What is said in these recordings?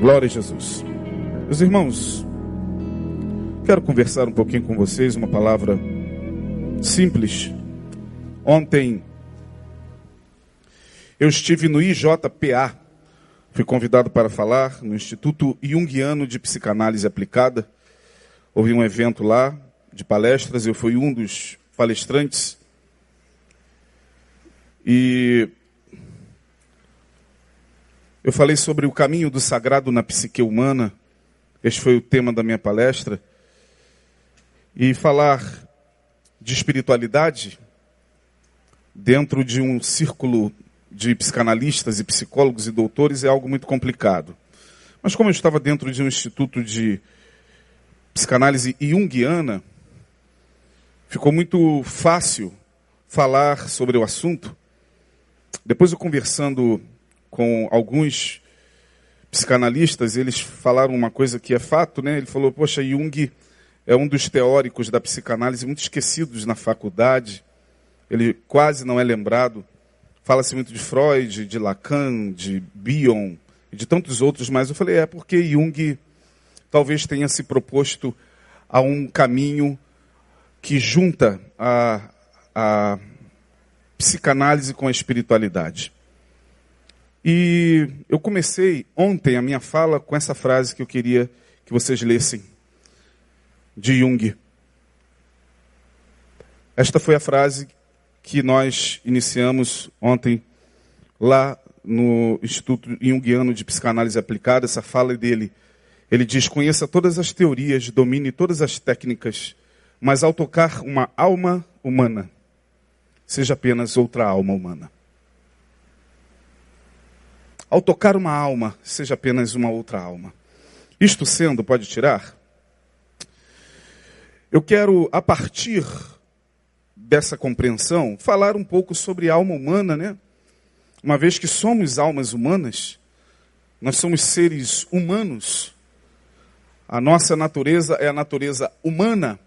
Glória a Jesus. Meus irmãos, quero conversar um pouquinho com vocês, uma palavra simples. Ontem eu estive no IJPA, fui convidado para falar no Instituto Jungiano de Psicanálise Aplicada. Houve um evento lá de palestras, eu fui um dos palestrantes. E eu falei sobre o caminho do sagrado na psique humana. Este foi o tema da minha palestra. E falar de espiritualidade dentro de um círculo de psicanalistas e psicólogos e doutores é algo muito complicado. Mas como eu estava dentro de um instituto de psicanálise junguiana, ficou muito fácil falar sobre o assunto. Depois eu conversando com alguns psicanalistas, eles falaram uma coisa que é fato, né? Ele falou, poxa, Jung é um dos teóricos da psicanálise muito esquecidos na faculdade. Ele quase não é lembrado. Fala-se muito de Freud, de Lacan, de Bion e de tantos outros, mas eu falei, é porque Jung talvez tenha se proposto a um caminho que junta a, a psicanálise com a espiritualidade. E eu comecei ontem a minha fala com essa frase que eu queria que vocês lessem, de Jung. Esta foi a frase que nós iniciamos ontem lá no Instituto Jungiano de Psicanálise Aplicada, essa fala é dele. Ele diz: conheça todas as teorias, domine todas as técnicas, mas ao tocar uma alma humana, seja apenas outra alma humana. Ao tocar uma alma, seja apenas uma outra alma. Isto sendo, pode tirar? Eu quero, a partir dessa compreensão, falar um pouco sobre alma humana, né? Uma vez que somos almas humanas, nós somos seres humanos, a nossa natureza é a natureza humana.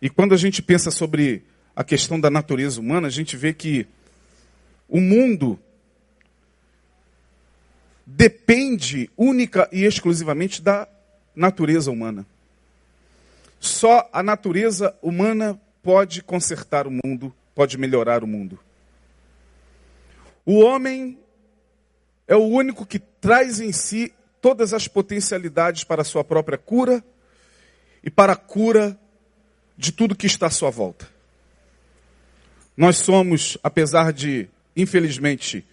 E quando a gente pensa sobre a questão da natureza humana, a gente vê que o mundo depende única e exclusivamente da natureza humana. Só a natureza humana pode consertar o mundo, pode melhorar o mundo. O homem é o único que traz em si todas as potencialidades para a sua própria cura e para a cura de tudo que está à sua volta. Nós somos, apesar de, infelizmente,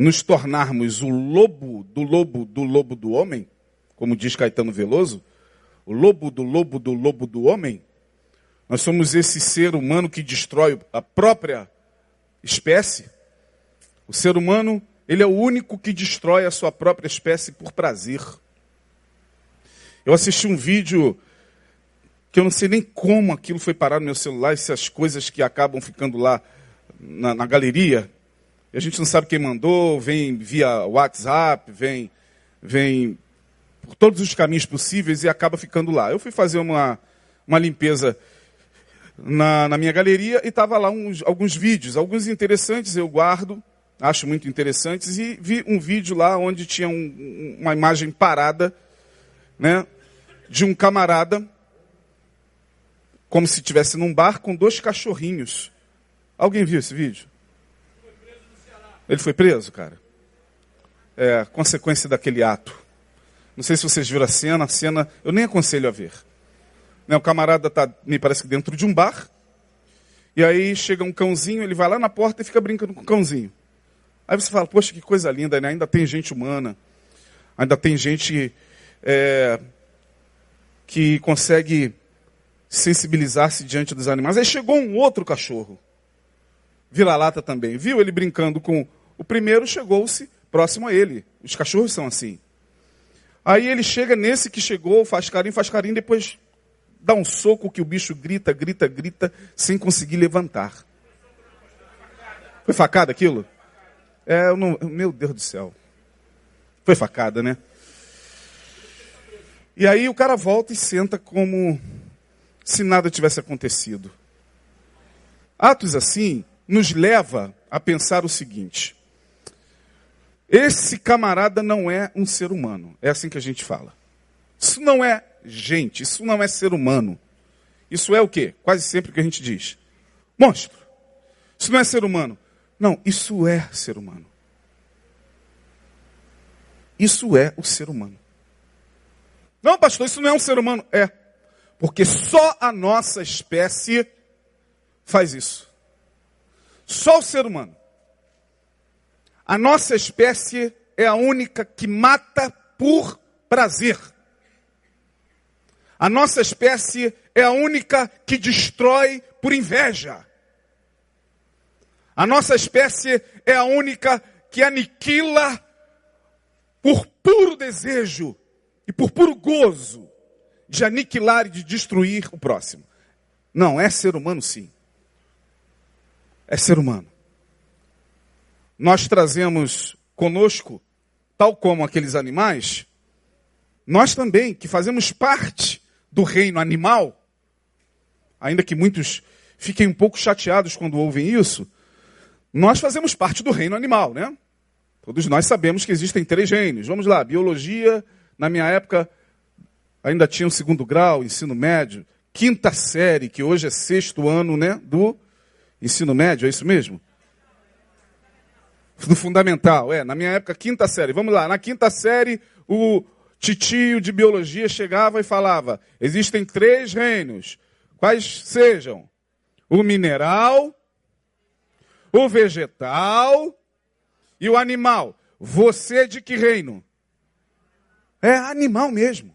nos tornarmos o lobo do lobo do lobo do homem, como diz Caetano Veloso, o lobo do lobo do lobo do homem, nós somos esse ser humano que destrói a própria espécie. O ser humano, ele é o único que destrói a sua própria espécie por prazer. Eu assisti um vídeo que eu não sei nem como aquilo foi parar no meu celular, essas coisas que acabam ficando lá na, na galeria, a gente não sabe quem mandou, vem via WhatsApp, vem, vem por todos os caminhos possíveis e acaba ficando lá. Eu fui fazer uma, uma limpeza na, na minha galeria e estava lá uns, alguns vídeos, alguns interessantes eu guardo, acho muito interessantes, e vi um vídeo lá onde tinha um, uma imagem parada, né, de um camarada, como se estivesse num bar com dois cachorrinhos. Alguém viu esse vídeo? Ele foi preso, cara. É, consequência daquele ato. Não sei se vocês viram a cena, a cena, eu nem aconselho a ver. Né, o camarada está, me parece que dentro de um bar, e aí chega um cãozinho, ele vai lá na porta e fica brincando com o cãozinho. Aí você fala, poxa, que coisa linda, né? Ainda tem gente humana, ainda tem gente é, que consegue sensibilizar-se diante dos animais. Aí chegou um outro cachorro, vira-lata também, viu ele brincando com o primeiro chegou-se próximo a ele. Os cachorros são assim. Aí ele chega nesse que chegou, faz carinho, faz carinho, depois dá um soco que o bicho grita, grita, grita, sem conseguir levantar. Foi facada aquilo? É, não, meu Deus do céu. Foi facada, né? E aí o cara volta e senta como se nada tivesse acontecido. Atos assim nos leva a pensar o seguinte: Esse camarada não é um ser humano. É assim que a gente fala. Isso não é gente, isso não é ser humano. Isso é o quê? Quase sempre que a gente diz. Monstro. Isso não é ser humano. Não, isso é ser humano. Isso é o ser humano. Não, pastor, isso não é um ser humano. É. Porque só a nossa espécie faz isso. Só o ser humano. A nossa espécie é a única que mata por prazer. A nossa espécie é a única que destrói por inveja. A nossa espécie é a única que aniquila por puro desejo e por puro gozo de aniquilar e de destruir o próximo. Não, é ser humano sim. É ser humano nós trazemos conosco, tal como aqueles animais, nós também, que fazemos parte do reino animal, ainda que muitos fiquem um pouco chateados quando ouvem isso, nós fazemos parte do reino animal, né? Todos nós sabemos que existem três reinos. Vamos lá, biologia, na minha época, ainda tinha o segundo grau, ensino médio, quinta série, que hoje é sexto ano, né, do ensino médio, é isso mesmo? Do fundamental. É, na minha época, quinta série. Vamos lá, na quinta série, o titio de biologia chegava e falava: existem três reinos. Quais sejam? O mineral, o vegetal e o animal. Você é de que reino? É animal mesmo.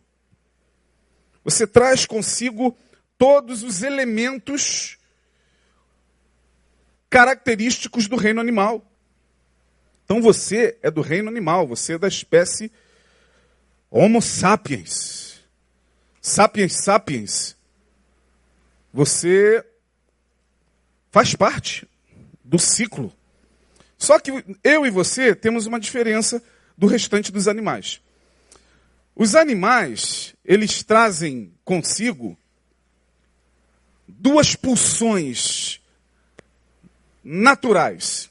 Você traz consigo todos os elementos característicos do reino animal. Então você é do reino animal, você é da espécie Homo sapiens. Sapiens sapiens. Você faz parte do ciclo. Só que eu e você temos uma diferença do restante dos animais. Os animais, eles trazem consigo duas pulsões naturais.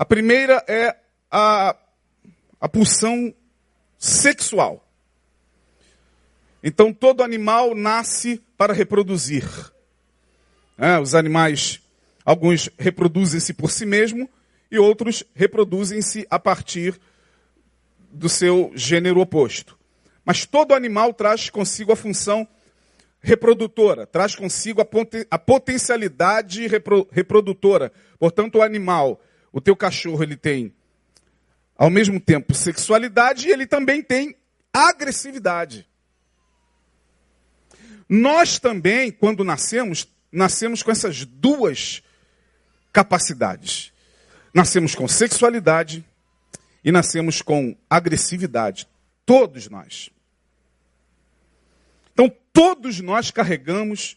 A primeira é a, a pulsão sexual. Então todo animal nasce para reproduzir. É, os animais, alguns reproduzem-se por si mesmo e outros reproduzem-se a partir do seu gênero oposto. Mas todo animal traz consigo a função reprodutora, traz consigo a, a potencialidade repro reprodutora. Portanto, o animal o teu cachorro ele tem ao mesmo tempo sexualidade e ele também tem agressividade. Nós também, quando nascemos, nascemos com essas duas capacidades. Nascemos com sexualidade e nascemos com agressividade. Todos nós. Então, todos nós carregamos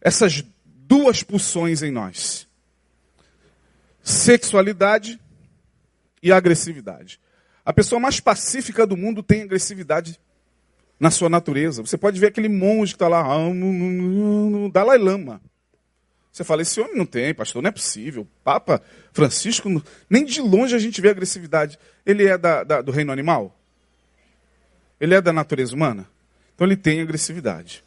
essas duas pulsões em nós sexualidade e agressividade. A pessoa mais pacífica do mundo tem agressividade na sua natureza. Você pode ver aquele monge que está lá, ah, Dalai Lama. Você fala, esse homem não tem, pastor, não é possível. Papa Francisco, nem de longe a gente vê agressividade. Ele é da, da, do reino animal? Ele é da natureza humana? Então ele tem agressividade.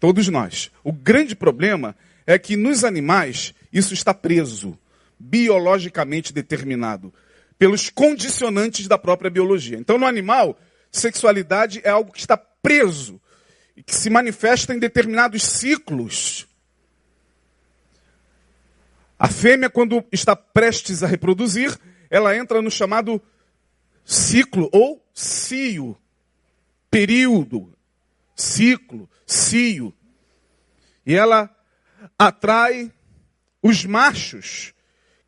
Todos nós. O grande problema é que nos animais isso está preso, biologicamente determinado, pelos condicionantes da própria biologia. Então, no animal, sexualidade é algo que está preso e que se manifesta em determinados ciclos. A fêmea, quando está prestes a reproduzir, ela entra no chamado ciclo ou cio, período, ciclo, cio. E ela atrai os machos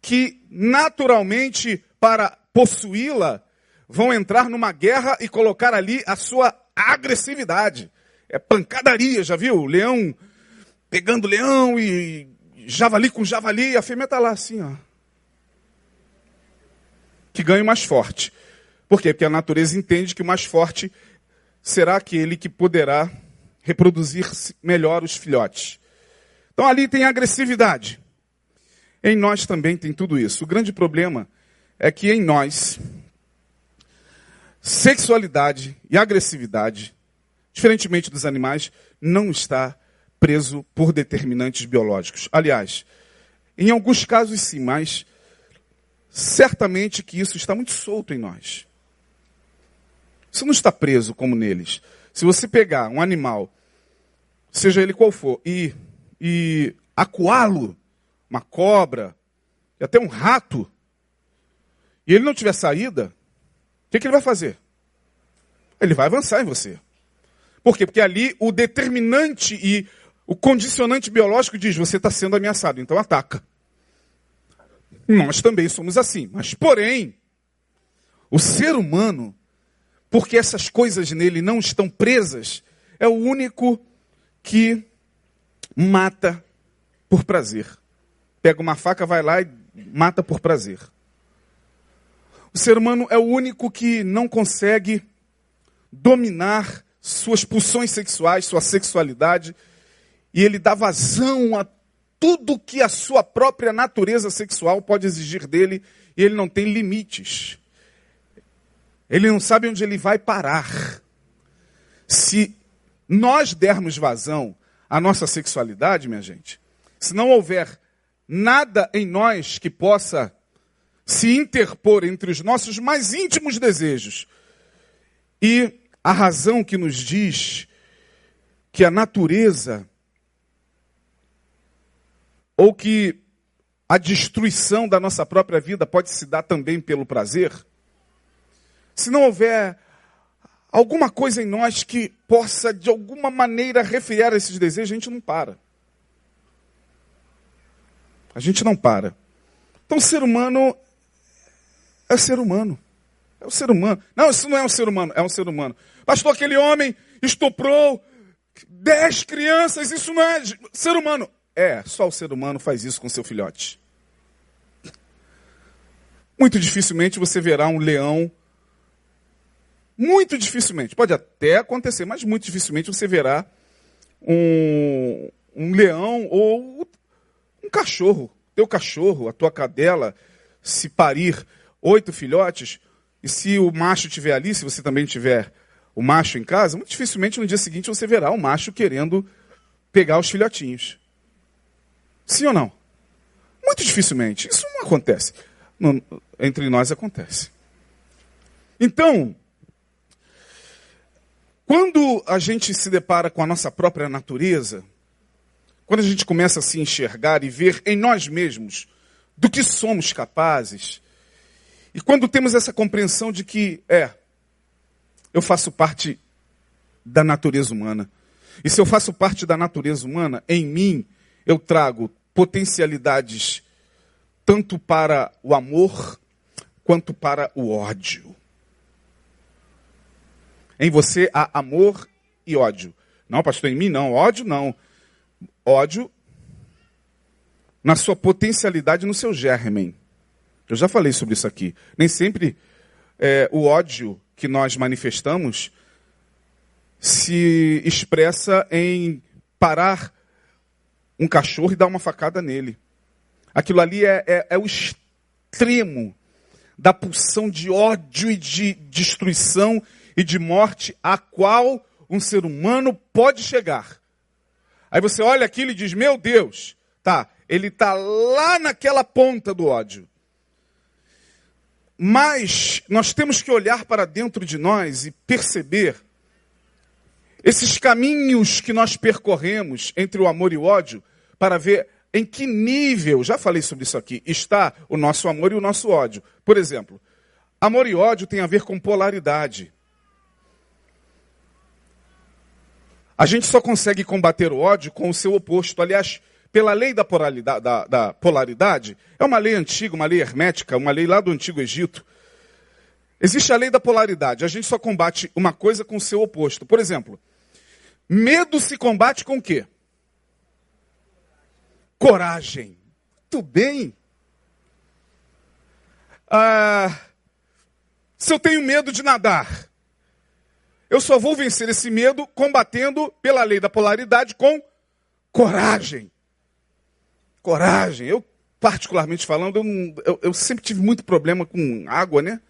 que naturalmente para possuí-la vão entrar numa guerra e colocar ali a sua agressividade. É pancadaria, já viu? Leão pegando leão e javali com javali, e a fêmea está lá assim, ó. Que ganha mais forte. Por quê? Porque a natureza entende que o mais forte será aquele que poderá reproduzir melhor os filhotes. Então ali tem agressividade. Em nós também tem tudo isso. O grande problema é que em nós, sexualidade e agressividade, diferentemente dos animais, não está preso por determinantes biológicos. Aliás, em alguns casos sim, mas certamente que isso está muito solto em nós. Isso não está preso como neles. Se você pegar um animal, seja ele qual for, e, e acuá-lo, uma cobra, e até um rato, e ele não tiver saída, o que, que ele vai fazer? Ele vai avançar em você. Por quê? Porque ali o determinante e o condicionante biológico diz: você está sendo ameaçado, então ataca. Nós também somos assim. Mas, porém, o ser humano, porque essas coisas nele não estão presas, é o único que mata por prazer. Pega uma faca, vai lá e mata por prazer. O ser humano é o único que não consegue dominar suas pulsões sexuais, sua sexualidade, e ele dá vazão a tudo que a sua própria natureza sexual pode exigir dele, e ele não tem limites. Ele não sabe onde ele vai parar. Se nós dermos vazão à nossa sexualidade, minha gente, se não houver nada em nós que possa se interpor entre os nossos mais íntimos desejos e a razão que nos diz que a natureza ou que a destruição da nossa própria vida pode se dar também pelo prazer, se não houver alguma coisa em nós que possa de alguma maneira refriar esses desejos, a gente não para. A gente não para. Então, ser humano é ser humano. É o ser humano. Não, isso não é um ser humano, é um ser humano. Pastor, aquele homem estuprou dez crianças, isso não é ser humano. É, só o ser humano faz isso com seu filhote. Muito dificilmente você verá um leão. Muito dificilmente. Pode até acontecer, mas muito dificilmente você verá um, um leão ou cachorro. Teu cachorro, a tua cadela, se parir oito filhotes, e se o macho estiver ali, se você também tiver o macho em casa, muito dificilmente no dia seguinte você verá o macho querendo pegar os filhotinhos. Sim ou não? Muito dificilmente. Isso não acontece. entre nós acontece. Então, quando a gente se depara com a nossa própria natureza, quando a gente começa a se enxergar e ver em nós mesmos do que somos capazes, e quando temos essa compreensão de que, é, eu faço parte da natureza humana, e se eu faço parte da natureza humana, em mim eu trago potencialidades tanto para o amor quanto para o ódio. Em você há amor e ódio. Não, pastor, em mim não. Ódio não. Ódio na sua potencialidade, no seu germen. Eu já falei sobre isso aqui. Nem sempre é, o ódio que nós manifestamos se expressa em parar um cachorro e dar uma facada nele. Aquilo ali é, é, é o extremo da pulsão de ódio e de destruição e de morte a qual um ser humano pode chegar. Aí você olha aquilo e diz: Meu Deus, tá, ele está lá naquela ponta do ódio. Mas nós temos que olhar para dentro de nós e perceber esses caminhos que nós percorremos entre o amor e o ódio, para ver em que nível, já falei sobre isso aqui, está o nosso amor e o nosso ódio. Por exemplo, amor e ódio tem a ver com polaridade. A gente só consegue combater o ódio com o seu oposto. Aliás, pela lei da polaridade, da, da polaridade, é uma lei antiga, uma lei hermética, uma lei lá do Antigo Egito. Existe a lei da polaridade. A gente só combate uma coisa com o seu oposto. Por exemplo, Medo se combate com o quê? Coragem. Muito bem. Ah, se eu tenho medo de nadar, eu só vou vencer esse medo combatendo pela lei da polaridade com coragem. Coragem. Eu particularmente falando, eu, eu, eu, sempre tive muito problema com água, né?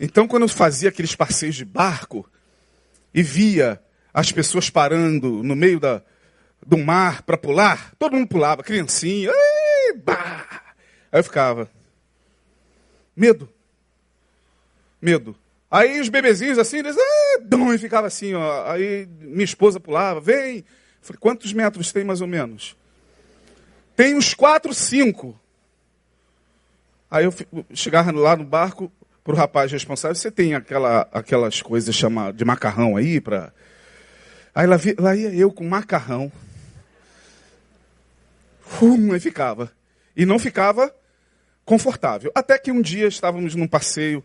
Então, quando eu fazia aqueles passeios de barco e via as pessoas parando no meio da, do mar para pular, todo mundo pulava, criancinha, ei, bah! aí eu ficava, medo, medo. Aí os bebezinhos assim, eles, ah, dum, e ficava assim, ó. Aí minha esposa pulava, vem. Falei, quantos metros tem mais ou menos? Tem uns quatro, cinco. Aí eu chegava lá no barco, para o rapaz responsável, você tem aquela, aquelas coisas chama, de macarrão aí para. Aí lá, lá, ia eu com macarrão. Hum, aí ficava. E não ficava confortável. Até que um dia estávamos num passeio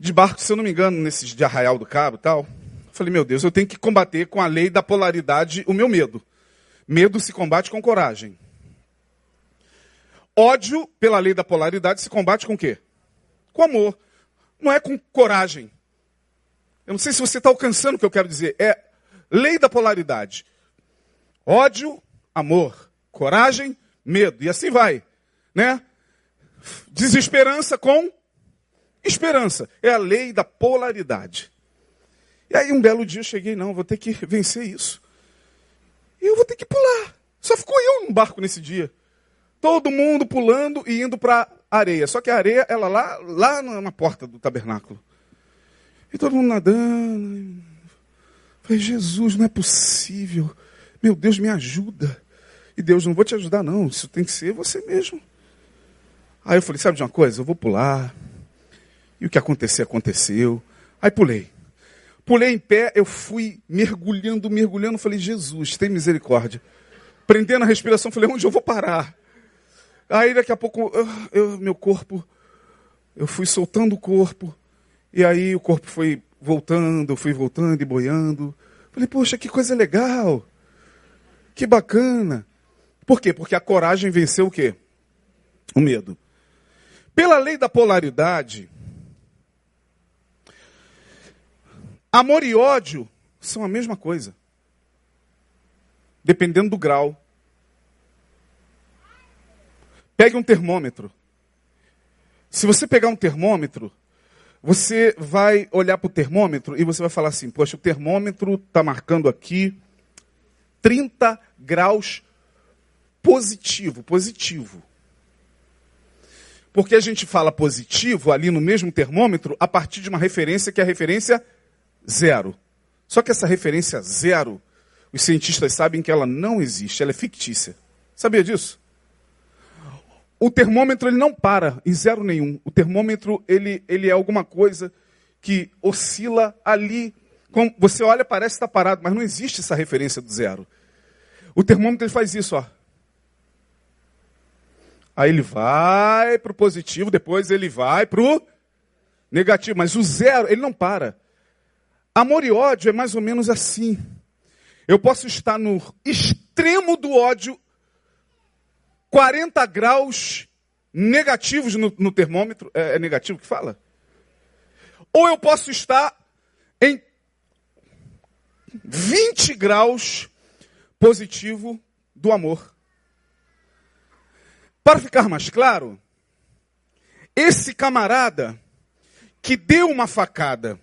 de barco, se eu não me engano, nesses de Arraial do Cabo e tal. Falei, meu Deus, eu tenho que combater com a lei da polaridade o meu medo. Medo se combate com coragem. Ódio, pela lei da polaridade, se combate com o quê? Com amor não é com coragem. Eu não sei se você está alcançando o que eu quero dizer. É lei da polaridade. Ódio, amor. Coragem, medo. E assim vai. Né? Desesperança com esperança. É a lei da polaridade. E aí um belo dia eu cheguei, não, vou ter que vencer isso. E eu vou ter que pular. Só ficou eu no barco nesse dia. Todo mundo pulando e indo para areia. Só que a areia, ela lá, lá na porta do tabernáculo. E todo mundo nadando. Falei, Jesus, não é possível. Meu Deus, me ajuda. E Deus, não vou te ajudar, não. Isso tem que ser você mesmo. Aí eu falei, sabe de uma coisa? Eu vou pular. E o que acontecer, aconteceu. Aí pulei. Pulei em pé, eu fui mergulhando, mergulhando. Falei, Jesus, tem misericórdia. Prendendo a respiração, falei, onde eu vou parar? Aí daqui a pouco, eu, eu, meu corpo, eu fui soltando o corpo, e aí o corpo foi voltando, eu fui voltando e boiando. Falei, poxa, que coisa legal, que bacana. Por quê? Porque a coragem venceu o quê? O medo. Pela lei da polaridade, amor e ódio são a mesma coisa. Dependendo do grau. Pegue um termômetro. Se você pegar um termômetro, você vai olhar para o termômetro e você vai falar assim: Poxa, o termômetro está marcando aqui 30 graus positivo, positivo. Porque a gente fala positivo ali no mesmo termômetro a partir de uma referência que é a referência zero. Só que essa referência zero, os cientistas sabem que ela não existe, ela é fictícia. Sabia disso? o termômetro ele não para em zero nenhum. O termômetro ele, ele é alguma coisa que oscila ali. Como você olha, parece estar parado, mas não existe essa referência do zero. O termômetro ele faz isso, ó. Aí ele vai para o positivo, depois ele vai para o negativo. Mas o zero, ele não para. Amor e ódio é mais ou menos assim. Eu posso estar no extremo do ódio 40 graus negativos no, no termômetro. É, é negativo que fala? Ou eu posso estar em 20 graus positivo do amor. Para ficar mais claro, esse camarada que deu uma facada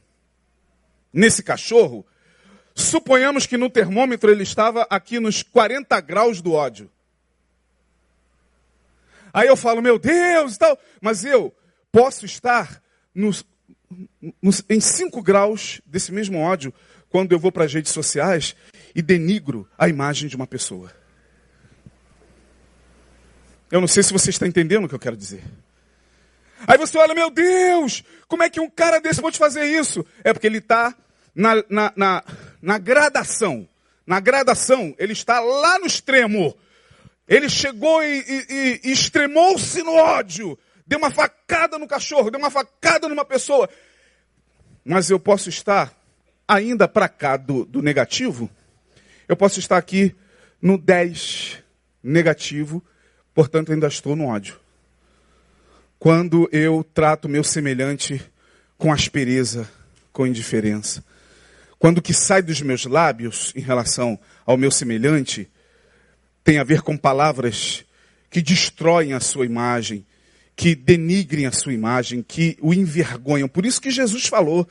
nesse cachorro, suponhamos que no termômetro ele estava aqui nos 40 graus do ódio. Aí eu falo, meu Deus e tal, mas eu posso estar nos, nos, em 5 graus desse mesmo ódio quando eu vou para as redes sociais e denigro a imagem de uma pessoa. Eu não sei se você está entendendo o que eu quero dizer. Aí você olha, meu Deus, como é que um cara desse pode fazer isso? É porque ele está na, na, na, na gradação. Na gradação, ele está lá no extremo. Ele chegou e, e, e extremou-se no ódio. Deu uma facada no cachorro, deu uma facada numa pessoa. Mas eu posso estar ainda para cá do, do negativo. Eu posso estar aqui no 10 negativo, portanto ainda estou no ódio. Quando eu trato meu semelhante com aspereza, com indiferença. Quando o que sai dos meus lábios em relação ao meu semelhante tem a ver com palavras que destroem a sua imagem, que denigrem a sua imagem, que o envergonham. Por isso que Jesus falou.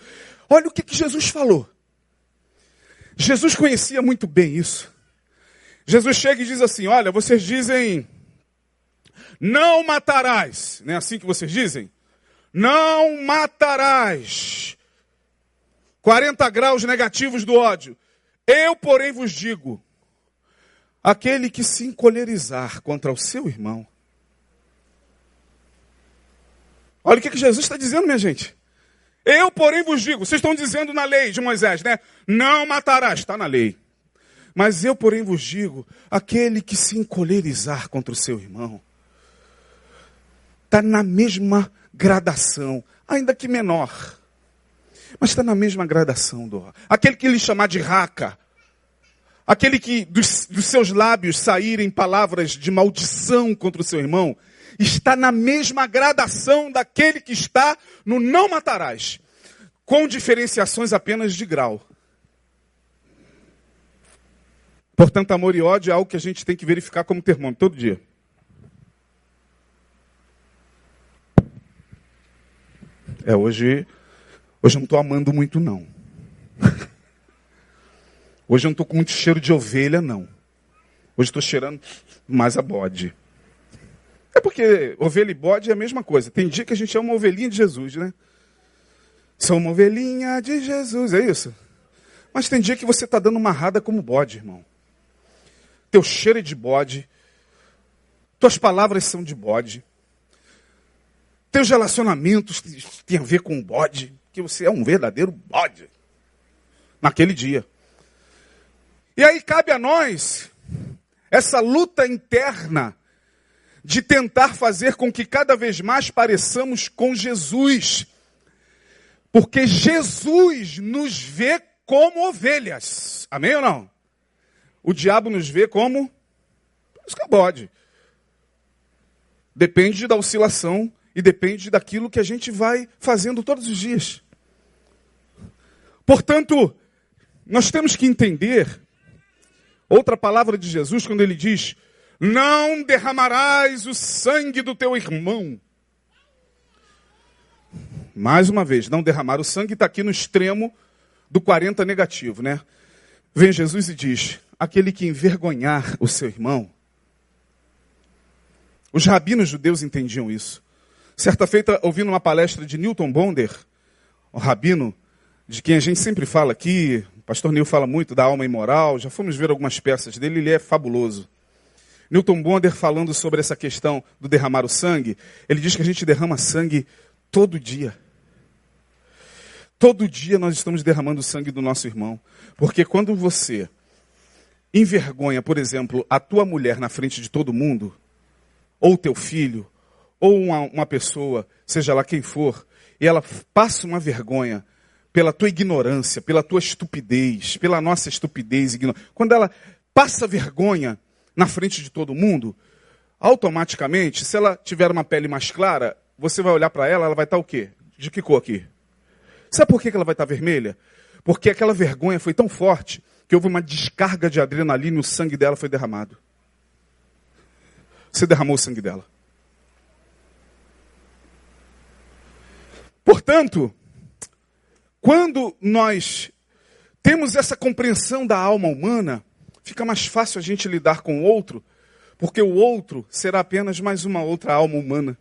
Olha o que, que Jesus falou. Jesus conhecia muito bem isso. Jesus chega e diz assim: Olha, vocês dizem, não matarás. Não é assim que vocês dizem? Não matarás. 40 graus negativos do ódio. Eu, porém, vos digo: aquele que se encolerizar contra o seu irmão. Olha o que, que Jesus está dizendo, minha gente. Eu, porém, vos digo, vocês estão dizendo na lei de Moisés, né? Não matarás, está na lei. Mas eu, porém, vos digo, aquele que se encolerizar contra o seu irmão, está na mesma gradação, ainda que menor. Mas está na mesma gradação do. Aquele que lhe chamar de raca, aquele que dos, dos seus lábios saírem palavras de maldição contra o seu irmão, está na mesma gradação daquele que está no não matarás, com diferenciações apenas de grau. Portanto, amor e ódio é algo que a gente tem que verificar como termômetro todo dia. É, hoje, hoje eu não estou amando muito, não. Hoje eu não estou com muito cheiro de ovelha, não. Hoje estou cheirando mais a bode. É porque ovelha e bode é a mesma coisa. Tem dia que a gente é uma ovelhinha de Jesus, né? Sou uma ovelhinha de Jesus, é isso? Mas tem dia que você está dando uma rada como bode, irmão. Teu cheiro é de bode. Tuas palavras são de bode. Teus relacionamentos têm a ver com bode. Que você é um verdadeiro bode. Naquele dia. E aí cabe a nós essa luta interna de tentar fazer com que cada vez mais pareçamos com Jesus. Porque Jesus nos vê como ovelhas. Amém ou não? O diabo nos vê como escabode. Depende da oscilação e depende daquilo que a gente vai fazendo todos os dias. Portanto, nós temos que entender outra palavra de Jesus quando ele diz: não derramarás o sangue do teu irmão. Mais uma vez, não derramar o sangue está aqui no extremo do 40 negativo, né? Vem Jesus e diz: aquele que envergonhar o seu irmão. Os rabinos judeus entendiam isso. Certa feita, ouvindo uma palestra de Newton Bonder, o rabino, de quem a gente sempre fala aqui, o pastor Neil fala muito da alma imoral, já fomos ver algumas peças dele, ele é fabuloso. Newton Bonder falando sobre essa questão do derramar o sangue, ele diz que a gente derrama sangue todo dia. Todo dia nós estamos derramando o sangue do nosso irmão. Porque quando você envergonha, por exemplo, a tua mulher na frente de todo mundo, ou teu filho, ou uma, uma pessoa, seja lá quem for, e ela passa uma vergonha pela tua ignorância, pela tua estupidez, pela nossa estupidez, quando ela passa vergonha, na frente de todo mundo, automaticamente, se ela tiver uma pele mais clara, você vai olhar para ela, ela vai estar tá o quê? De que cor aqui? Sabe por que ela vai estar tá vermelha? Porque aquela vergonha foi tão forte que houve uma descarga de adrenalina e o sangue dela foi derramado. Você derramou o sangue dela. Portanto, quando nós temos essa compreensão da alma humana, fica mais fácil a gente lidar com o outro, porque o outro será apenas mais uma outra alma humana.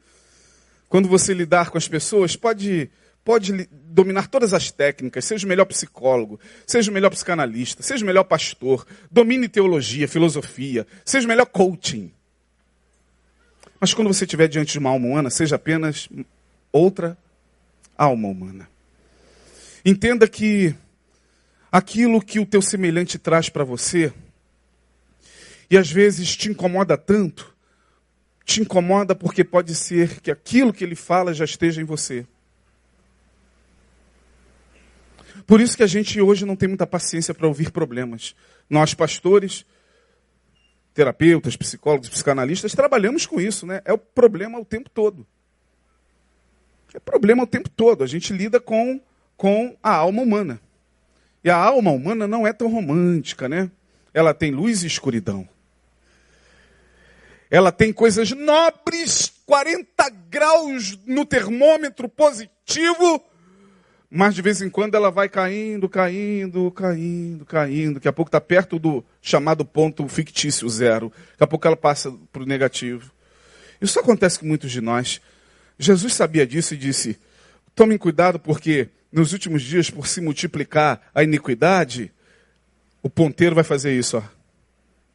Quando você lidar com as pessoas, pode, pode dominar todas as técnicas, seja o melhor psicólogo, seja o melhor psicanalista, seja o melhor pastor, domine teologia, filosofia, seja o melhor coaching. Mas quando você estiver diante de uma alma humana, seja apenas outra alma humana. Entenda que aquilo que o teu semelhante traz para você, e às vezes te incomoda tanto, te incomoda porque pode ser que aquilo que ele fala já esteja em você. Por isso que a gente hoje não tem muita paciência para ouvir problemas. Nós, pastores, terapeutas, psicólogos, psicanalistas, trabalhamos com isso, né? É o problema o tempo todo. É problema o tempo todo. A gente lida com, com a alma humana. E a alma humana não é tão romântica, né? Ela tem luz e escuridão. ela tem coisas nobres, 40 graus no termômetro positivo, mas de vez em quando ela vai caindo, caindo, caindo, caindo. Daqui a pouco está perto do chamado ponto fictício zero. Daqui a pouco ela passa para o negativo. Isso acontece com muitos de nós. Jesus sabia disso e disse: tomem cuidado, porque nos últimos dias, por se multiplicar a iniquidade, o ponteiro vai fazer isso. Ó.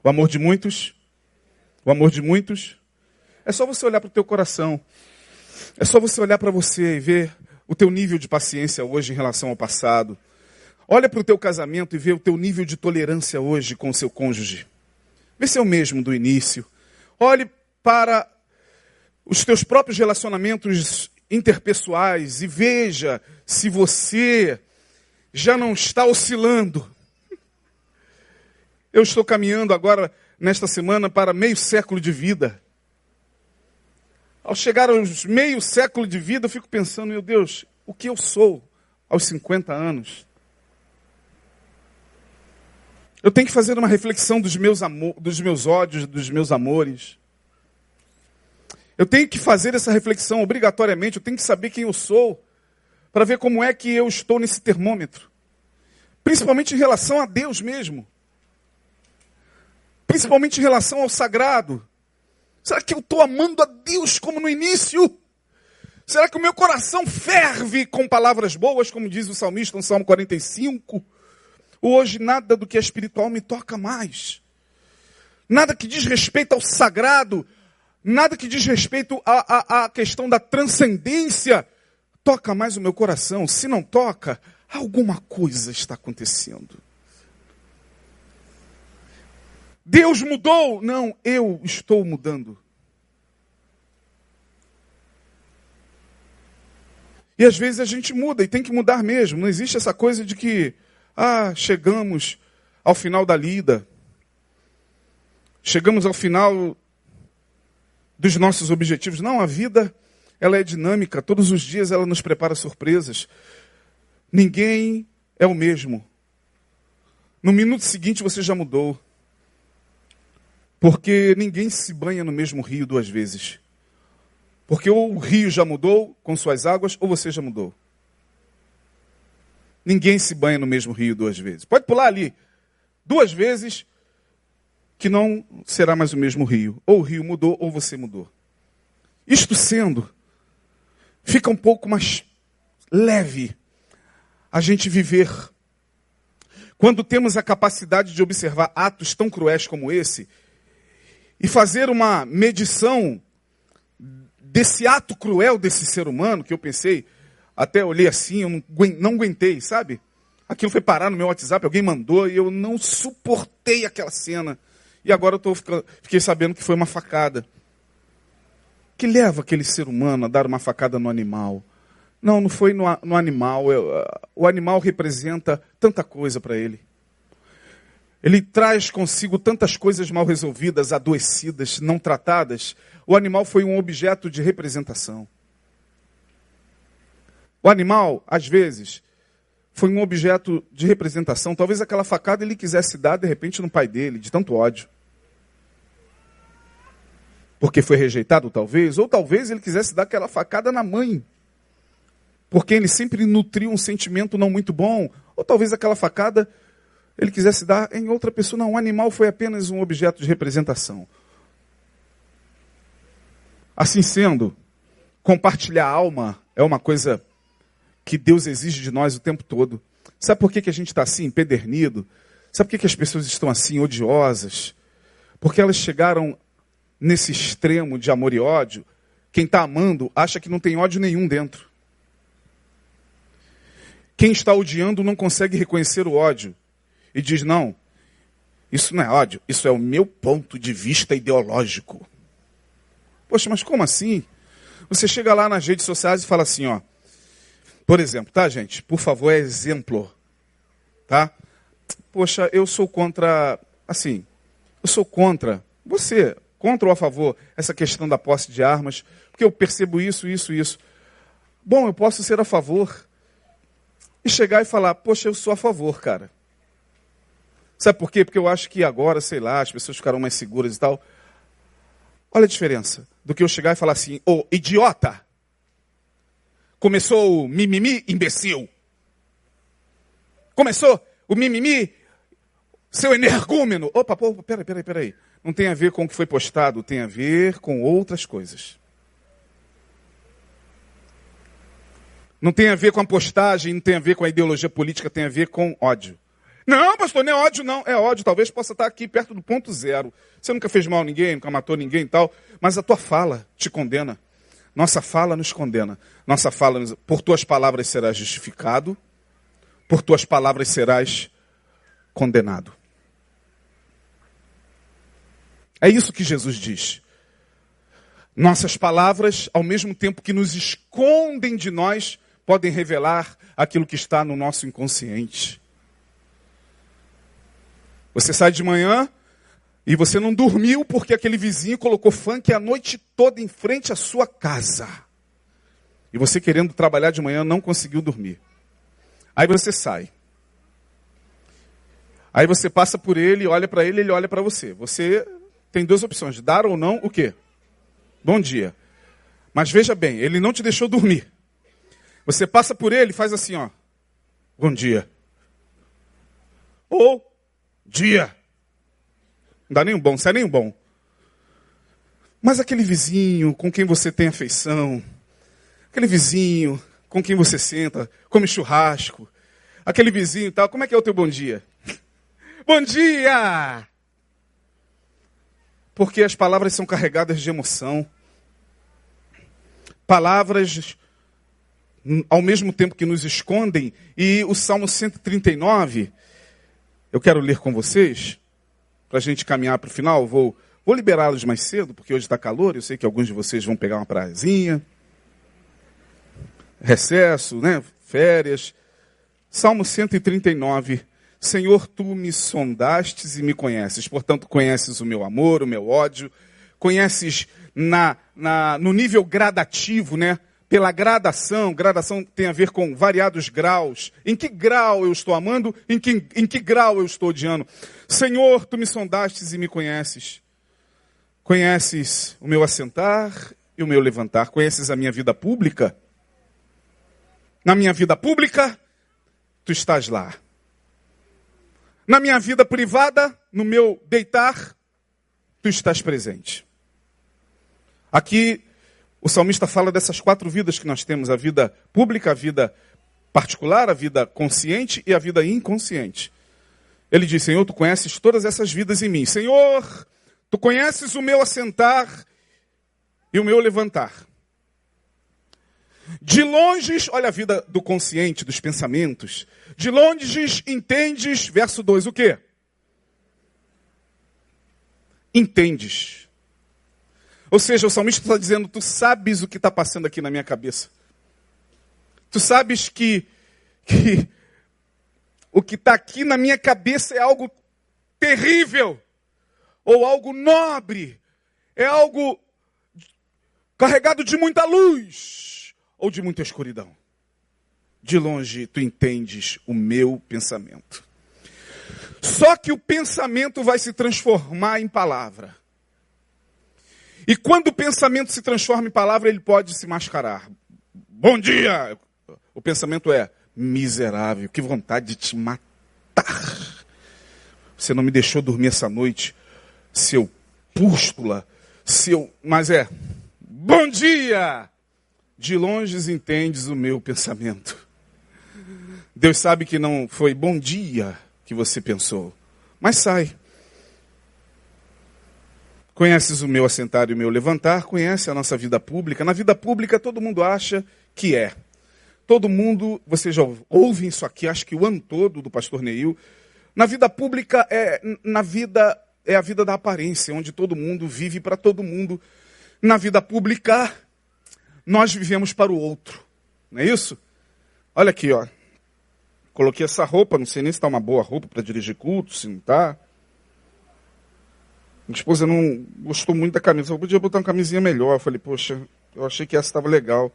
O amor de muitos, o amor de muitos. É só você olhar para o teu coração. É só você olhar para você e ver o teu nível de paciência hoje em relação ao passado. Olha para o teu casamento e vê o teu nível de tolerância hoje com o seu cônjuge. Vê se é o mesmo do início. Olhe para os teus próprios relacionamentos interpessoais e veja se você já não está oscilando. Eu estou caminhando agora, nesta semana, para meio século de vida. Ao chegar aos meio século de vida, eu fico pensando, meu Deus, o que eu sou aos 50 anos? Eu tenho que fazer uma reflexão dos meus, dos meus ódios, dos meus amores. Eu tenho que fazer essa reflexão obrigatoriamente, eu tenho que saber quem eu sou, para ver como é que eu estou nesse termômetro. Principalmente em relação a Deus mesmo. Principalmente em relação ao sagrado. Será que eu estou amando a Deus como no início? Será que o meu coração ferve com palavras boas, como diz o salmista no Salmo 45? Hoje nada do que é espiritual me toca mais. Nada que diz respeito ao sagrado, nada que diz respeito à, à, à questão da transcendência, toca mais o meu coração. Se não toca, alguma coisa está acontecendo. Deus mudou? Não, eu estou mudando. E às vezes a gente muda e tem que mudar mesmo. Não existe essa coisa de que, ah, chegamos ao final da lida. Chegamos ao final dos nossos objetivos. Não, a vida, ela é dinâmica. Todos os dias ela nos prepara surpresas. Ninguém é o mesmo. No minuto seguinte você já mudou. Porque ninguém se banha no mesmo rio duas vezes. Porque ou o rio já mudou com suas águas, ou você já mudou. Ninguém se banha no mesmo rio duas vezes. Pode pular ali duas vezes, que não será mais o mesmo rio. Ou o rio mudou, ou você mudou. Isto sendo, fica um pouco mais leve a gente viver. Quando temos a capacidade de observar atos tão cruéis como esse e fazer uma medição desse ato cruel desse ser humano, que eu pensei, até olhei assim, eu não, aguentei, sabe? Aquilo foi parar no meu WhatsApp, alguém mandou e eu não suportei aquela cena. E agora eu tô, fiquei sabendo que foi uma facada. Que leva aquele ser humano a dar uma facada no animal? Não, não foi no, no animal. Eu, o animal representa tanta coisa para ele. Ele traz consigo tantas coisas mal resolvidas, adoecidas, não tratadas. O animal foi um objeto de representação. O animal, às vezes, foi um objeto de representação. Talvez aquela facada ele quisesse dar, de repente, no pai dele, de tanto ódio. Porque foi rejeitado, talvez. Ou talvez ele quisesse dar aquela facada na mãe. Porque ele sempre nutriu um sentimento não muito bom. Ou talvez aquela facada ele quisesse dar em outra pessoa. Não, o animal foi apenas um objeto de representação. Assim sendo, compartilhar a alma é uma coisa que Deus exige de nós o tempo todo. Sabe por que, que a gente está assim, empedernido? Sabe por que, que as pessoas estão assim, odiosas? Porque elas chegaram nesse extremo de amor e ódio. Quem está amando acha que não tem ódio nenhum dentro. Quem está odiando não consegue reconhecer o ódio e diz: não, isso não é ódio, isso é o meu ponto de vista ideológico. Poxa, mas como assim? Você chega lá nas redes sociais e fala assim, ó. Por exemplo, tá, gente? Por favor, é exemplo. Tá? Poxa, eu sou contra. Assim, eu sou contra. Você, contra ou a favor, essa questão da posse de armas, porque eu percebo isso, isso, isso. Bom, eu posso ser a favor. E chegar e falar, poxa, eu sou a favor, cara. Sabe por quê? Porque eu acho que agora, sei lá, as pessoas ficarão mais seguras e tal. Olha a diferença do que eu chegar e falar assim, ô idiota! Começou o mimimi, imbecil. Começou o mimimi, seu energúmeno. Opa, opa, peraí, peraí, peraí. Não tem a ver com o que foi postado, tem a ver com outras coisas. Não tem a ver com a postagem, não tem a ver com a ideologia política, tem a ver com ódio. Não, pastor, não é ódio, não. É ódio, talvez possa estar aqui perto do ponto zero. Você nunca fez mal a ninguém, nunca matou ninguém e tal, mas a tua fala te condena. Nossa fala nos condena. Nossa fala, nos... por tuas palavras serás justificado, por tuas palavras serás condenado. É isso que Jesus diz. Nossas palavras, ao mesmo tempo que nos escondem de nós, podem revelar aquilo que está no nosso inconsciente. Você sai de manhã e você não dormiu porque aquele vizinho colocou funk a noite toda em frente à sua casa. E você querendo trabalhar de manhã não conseguiu dormir. Aí você sai. Aí você passa por ele, olha para ele, ele olha para você. Você tem duas opções: dar ou não o quê? Bom dia. Mas veja bem, ele não te deixou dormir. Você passa por ele faz assim, ó. Bom dia. Ou dia. Não dá nem um bom, sai nem um bom. Mas aquele vizinho com quem você tem afeição, aquele vizinho com quem você senta, come churrasco, aquele vizinho e tal, como é que é o teu bom dia? bom dia! Porque as palavras são carregadas de emoção. Palavras ao mesmo tempo que nos escondem, e o Salmo 139, eu quero ler com vocês, para a gente caminhar para o final, vou, vou liberá-los mais cedo, porque hoje está calor, eu sei que alguns de vocês vão pegar uma prazinha, recesso, né, férias. Salmo 139, Senhor, tu me sondastes e me conheces, portanto conheces o meu amor, o meu ódio, conheces na, na, no nível gradativo, né? Pela gradação, gradação tem a ver com variados graus. Em que grau eu estou amando? Em que, em que grau eu estou odiando? Senhor, tu me sondastes e me conheces. Conheces o meu assentar e o meu levantar. Conheces a minha vida pública? Na minha vida pública, tu estás lá. Na minha vida privada, no meu deitar, tu estás presente. Aqui o salmista fala dessas quatro vidas que nós temos: a vida pública, a vida particular, a vida consciente e a vida inconsciente. Ele diz: Senhor, tu conheces todas essas vidas em mim. Senhor, tu conheces o meu assentar e o meu levantar. De longe, olha a vida do consciente, dos pensamentos. De longe entendes, verso 2, o quê? Entendes ou seja, o salmista está dizendo: Tu sabes o que está passando aqui na minha cabeça. Tu sabes que, que o que está aqui na minha cabeça é algo terrível, ou algo nobre, é algo carregado de muita luz, ou de muita escuridão. De longe tu entendes o meu pensamento. Só que o pensamento vai se transformar em palavra. E quando o pensamento se transforma em palavra, ele pode se mascarar. Bom dia! O pensamento é miserável, que vontade de te matar. Você não me deixou dormir essa noite, seu pústula, seu. Mas é, bom dia! De longe entendes o meu pensamento. Deus sabe que não foi bom dia que você pensou, mas sai. Conheces o meu assentar e o meu levantar, conhece a nossa vida pública. Na vida pública todo mundo acha que é. Todo mundo, vocês já ouvem isso aqui, acho que o ano todo do pastor Neil. Na vida pública é na vida é a vida da aparência, onde todo mundo vive para todo mundo. Na vida pública nós vivemos para o outro. Não é isso? Olha aqui, ó. Coloquei essa roupa, não sei nem se está uma boa roupa para dirigir culto, se não está. Minha esposa não gostou muito da camisa. Eu podia botar uma camisinha melhor. Eu falei, poxa, eu achei que essa estava legal.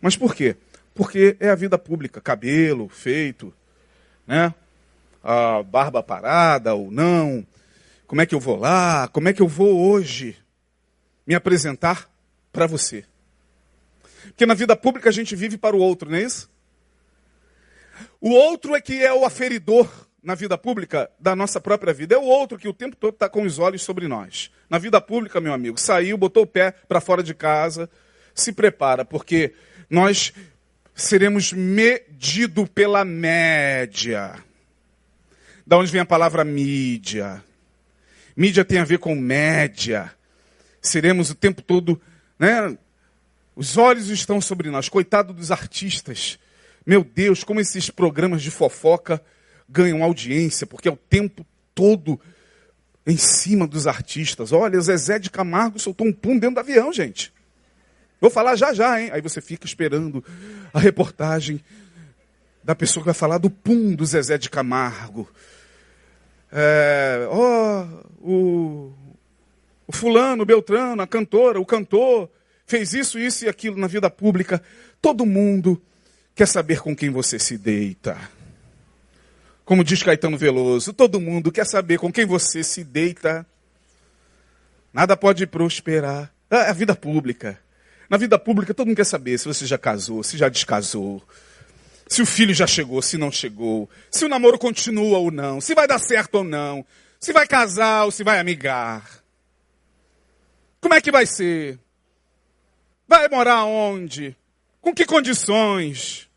Mas por quê? Porque é a vida pública. Cabelo feito, né? A barba parada ou não. Como é que eu vou lá? Como é que eu vou hoje? me apresentar para você. Porque na vida pública a gente vive para o outro, não é isso? O outro é que é o aferidor na vida pública da nossa própria vida. É o outro que o tempo todo está com os olhos sobre nós. Na vida pública, meu amigo, saiu, botou o pé para fora de casa, se prepara, porque nós seremos medido pela média. Da onde vem a palavra mídia? Mídia tem a ver com média. Seremos o tempo todo, né? Os olhos estão sobre nós. Coitado dos artistas. Meu Deus, como esses programas de fofoca ganham audiência, porque é o tempo todo em cima dos artistas. Olha, Zezé de Camargo soltou um pum dentro do avião, gente. Vou falar já já, hein? Aí você fica esperando a reportagem da pessoa que vai falar do pum do Zezé de Camargo. É, oh, o, o fulano, o Beltrano, a cantora, o cantor, fez isso, isso e aquilo na vida pública. Todo mundo quer saber com quem você se deita. Como diz Caetano Veloso, todo mundo quer saber com quem você se deita. Nada pode prosperar. É a vida pública. Na vida pública, todo mundo quer saber se você já casou, se já descasou, se o filho já chegou, se não chegou, se o namoro continua ou não, se vai dar certo ou não, se vai casar ou se vai amigar. Como é que vai ser? Vai morar onde? Com que condições?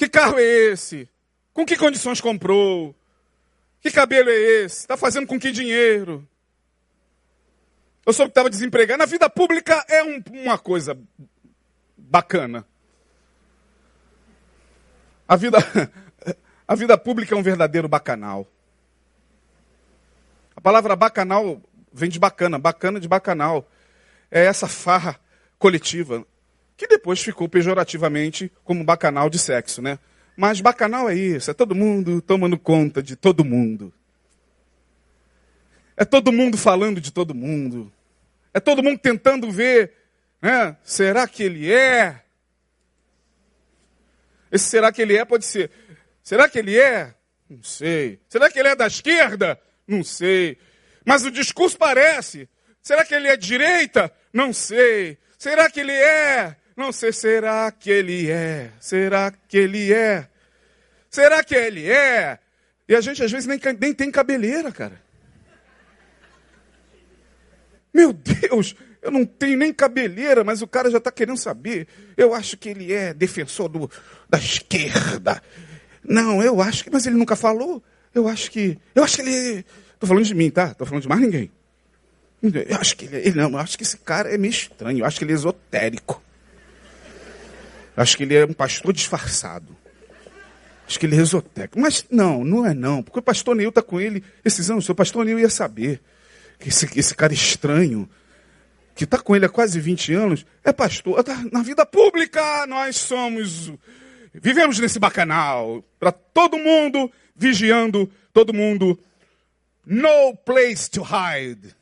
Que carro é esse? Com que condições comprou? Que cabelo é esse? Está fazendo com que dinheiro? Eu soube que estava desempregado. Na vida pública é um, uma coisa bacana. A vida, a vida pública é um verdadeiro bacanal. A palavra bacanal vem de bacana, bacana de bacanal. É essa farra coletiva, que depois ficou pejorativamente como bacanal de sexo, né? Mas bacanal é isso, é todo mundo tomando conta de todo mundo. É todo mundo falando de todo mundo. É todo mundo tentando ver, né? Será que ele é? Esse será que ele é pode ser. Será que ele é? Não sei. Será que ele é da esquerda? Não sei. Mas o discurso parece. Será que ele é direita? Não sei. Será que ele é? Não sei. Será que ele é? Será que ele é? Será que ele é? E a gente às vezes nem, nem tem cabeleira, cara. Meu Deus, eu não tenho nem cabeleira, mas o cara já está querendo saber. Eu acho que ele é defensor do, da esquerda. Não, eu acho que, mas ele nunca falou. Eu acho que, eu acho que ele, estou falando de mim, tá? Estou falando de mais ninguém. Eu acho que ele, não, eu acho que esse cara é meio estranho. Eu acho que ele é esotérico. Acho que ele é um pastor disfarçado. Acho que ele é esotérico. Mas não, não é não. Porque o pastor Neil está com ele esses anos. O pastor Neil ia saber que esse, esse cara estranho, que está com ele há quase 20 anos, é pastor. Tá na vida pública nós somos. Vivemos nesse bacanal. Para todo mundo, vigiando, todo mundo. No place to hide.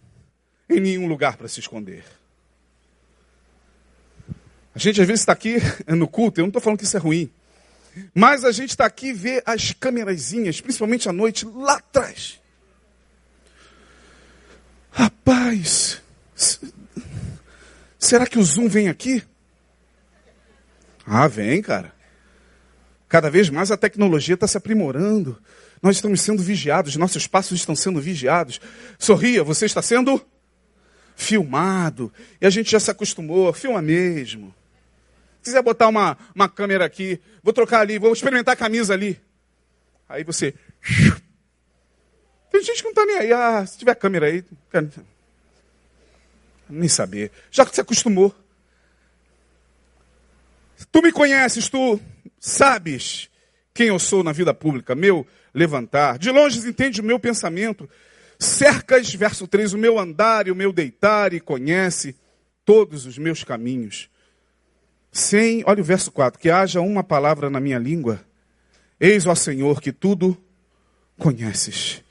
Em nenhum lugar para se esconder. A gente às vezes está aqui no culto, eu não estou falando que isso é ruim. Mas a gente está aqui e vê as câmerazinhas, principalmente à noite, lá atrás. Rapaz, será que o Zoom vem aqui? Ah, vem, cara. Cada vez mais a tecnologia está se aprimorando. Nós estamos sendo vigiados, nossos passos estão sendo vigiados. Sorria, você está sendo filmado. E a gente já se acostumou, filma mesmo. Se quiser botar uma, uma câmera aqui, vou trocar ali, vou experimentar a camisa ali. Aí você tem gente que não está nem aí. Ah, se tiver câmera aí, nem saber. Já que você acostumou. Tu me conheces, tu sabes quem eu sou na vida pública, meu levantar. De longe entende o meu pensamento. Cercas, verso 3, o meu andar e o meu deitar, e conhece todos os meus caminhos. Sem, olha o verso 4, que haja uma palavra na minha língua. Eis, ó Senhor, que tudo conheces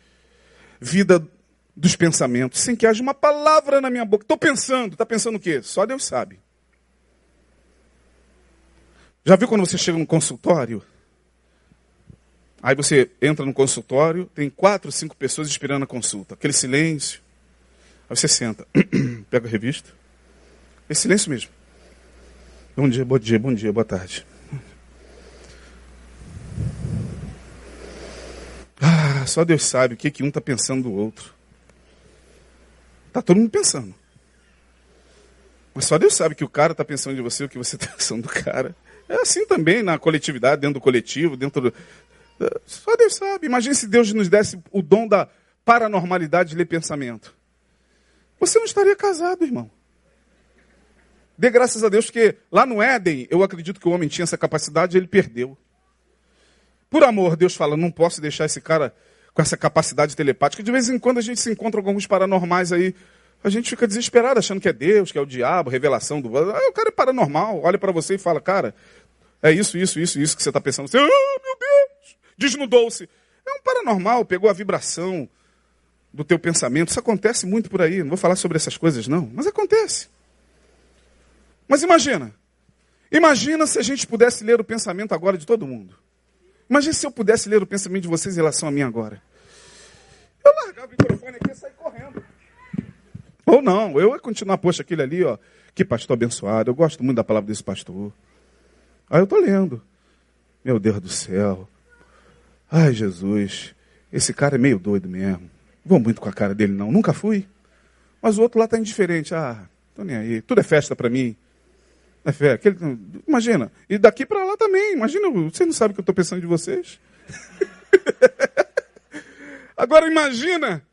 vida dos pensamentos, sem que haja uma palavra na minha boca. Estou pensando, está pensando o quê? Só Deus sabe. Já viu quando você chega num consultório? Aí você entra no consultório, tem quatro, cinco pessoas esperando a consulta. Aquele silêncio. Aí você senta, pega a revista. É silêncio mesmo. Bom dia, bom dia, bom dia, boa tarde. Ah, só Deus sabe o que, que um está pensando do outro. Está todo mundo pensando. Mas só Deus sabe que o cara está pensando de você, o que você está pensando do cara. É assim também na coletividade, dentro do coletivo, dentro do. Só Deus sabe. Imagine se Deus nos desse o dom da paranormalidade de ler pensamento. Você não estaria casado, irmão. Dê graças a Deus, porque lá no Éden, eu acredito que o homem tinha essa capacidade e ele perdeu. Por amor, Deus fala, não posso deixar esse cara com essa capacidade telepática. De vez em quando a gente se encontra com alguns paranormais aí. A gente fica desesperado, achando que é Deus, que é o diabo, revelação do. Ah, o cara é paranormal, olha para você e fala, cara, é isso, isso, isso, isso que você está pensando. Você, ah, meu Deus! Desnudou-se. É um paranormal, pegou a vibração do teu pensamento. Isso acontece muito por aí. Não vou falar sobre essas coisas, não, mas acontece. Mas imagina. Imagina se a gente pudesse ler o pensamento agora de todo mundo. Imagina se eu pudesse ler o pensamento de vocês em relação a mim agora. Eu largava o microfone aqui e sair correndo. Ou não, eu ia continuar, poxa, aquele ali, ó. Que pastor abençoado. Eu gosto muito da palavra desse pastor. Aí eu estou lendo. Meu Deus do céu. Ai, Jesus. Esse cara é meio doido mesmo. Vou muito com a cara dele, não. Nunca fui. Mas o outro lá está indiferente. Ah, tô nem aí. Tudo é festa para mim. É fé. Aquele, imagina. E daqui para lá também. Imagina, vocês não sabem o que eu estou pensando de vocês? Agora imagina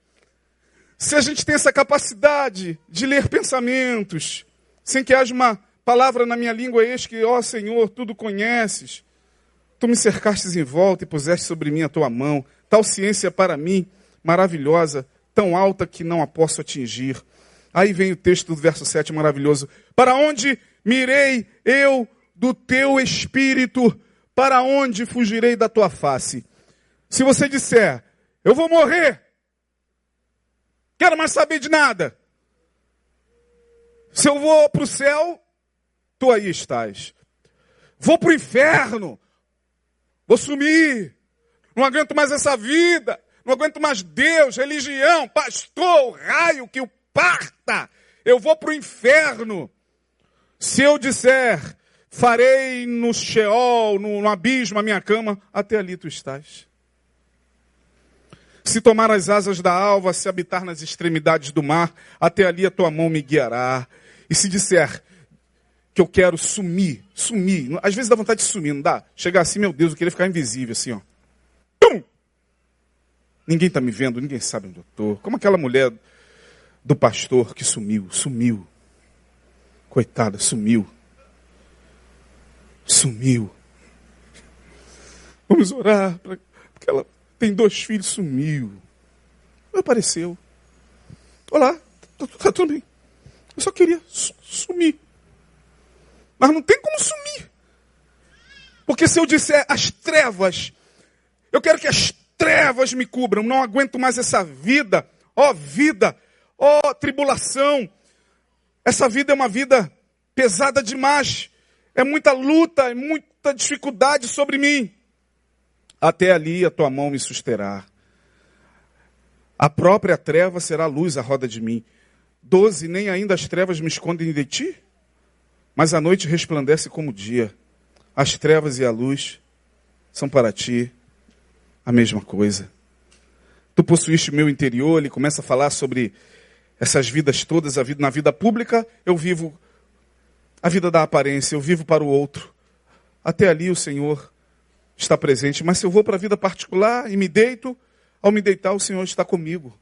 se a gente tem essa capacidade de ler pensamentos, sem que haja uma palavra na minha língua, eis que, ó Senhor, tudo conheces. Tu me cercastes em volta e puseste sobre mim a tua mão. Tal ciência para mim, maravilhosa, tão alta que não a posso atingir. Aí vem o texto do verso 7 maravilhoso. Para onde mirei eu do teu espírito, para onde fugirei da tua face? Se você disser, eu vou morrer, quero mais saber de nada. Se eu vou para o céu, tu aí estás. Vou para o inferno, vou sumir, não aguento mais essa vida, não aguento mais Deus, religião, pastor, raio que o parta, eu vou para o inferno. Se eu disser, farei no Sheol, no, no abismo, a minha cama, até ali tu estás. Se tomar as asas da alva, se habitar nas extremidades do mar, até ali a tua mão me guiará. E se disser que eu quero sumir, sumir, às vezes dá vontade de sumir, não dá? Chegar assim, meu Deus, eu queria ficar invisível, assim, ó. Pum! Ninguém está me vendo, ninguém sabe onde eu estou. Como aquela mulher do pastor que sumiu, sumiu. Coitada, sumiu. Sumiu. Vamos orar, pra, porque ela tem dois filhos, sumiu. Não apareceu. Olá, tá, tá, tudo bem. Eu só queria sumir. Mas não tem como sumir. Porque se eu disser as trevas, eu quero que as trevas me cubram, não aguento mais essa vida, ó vida, ó tribulação, essa vida é uma vida pesada demais. É muita luta, é muita dificuldade sobre mim. Até ali a tua mão me susterá. A própria treva será luz à roda de mim. Doze, nem ainda as trevas me escondem de ti? Mas a noite resplandece como o dia. As trevas e a luz são para ti a mesma coisa. Tu possuíste o meu interior, ele começa a falar sobre essas vidas todas, vida, na vida pública, eu vivo a vida da aparência, eu vivo para o outro. Até ali o Senhor está presente, mas se eu vou para a vida particular e me deito, ao me deitar o Senhor está comigo.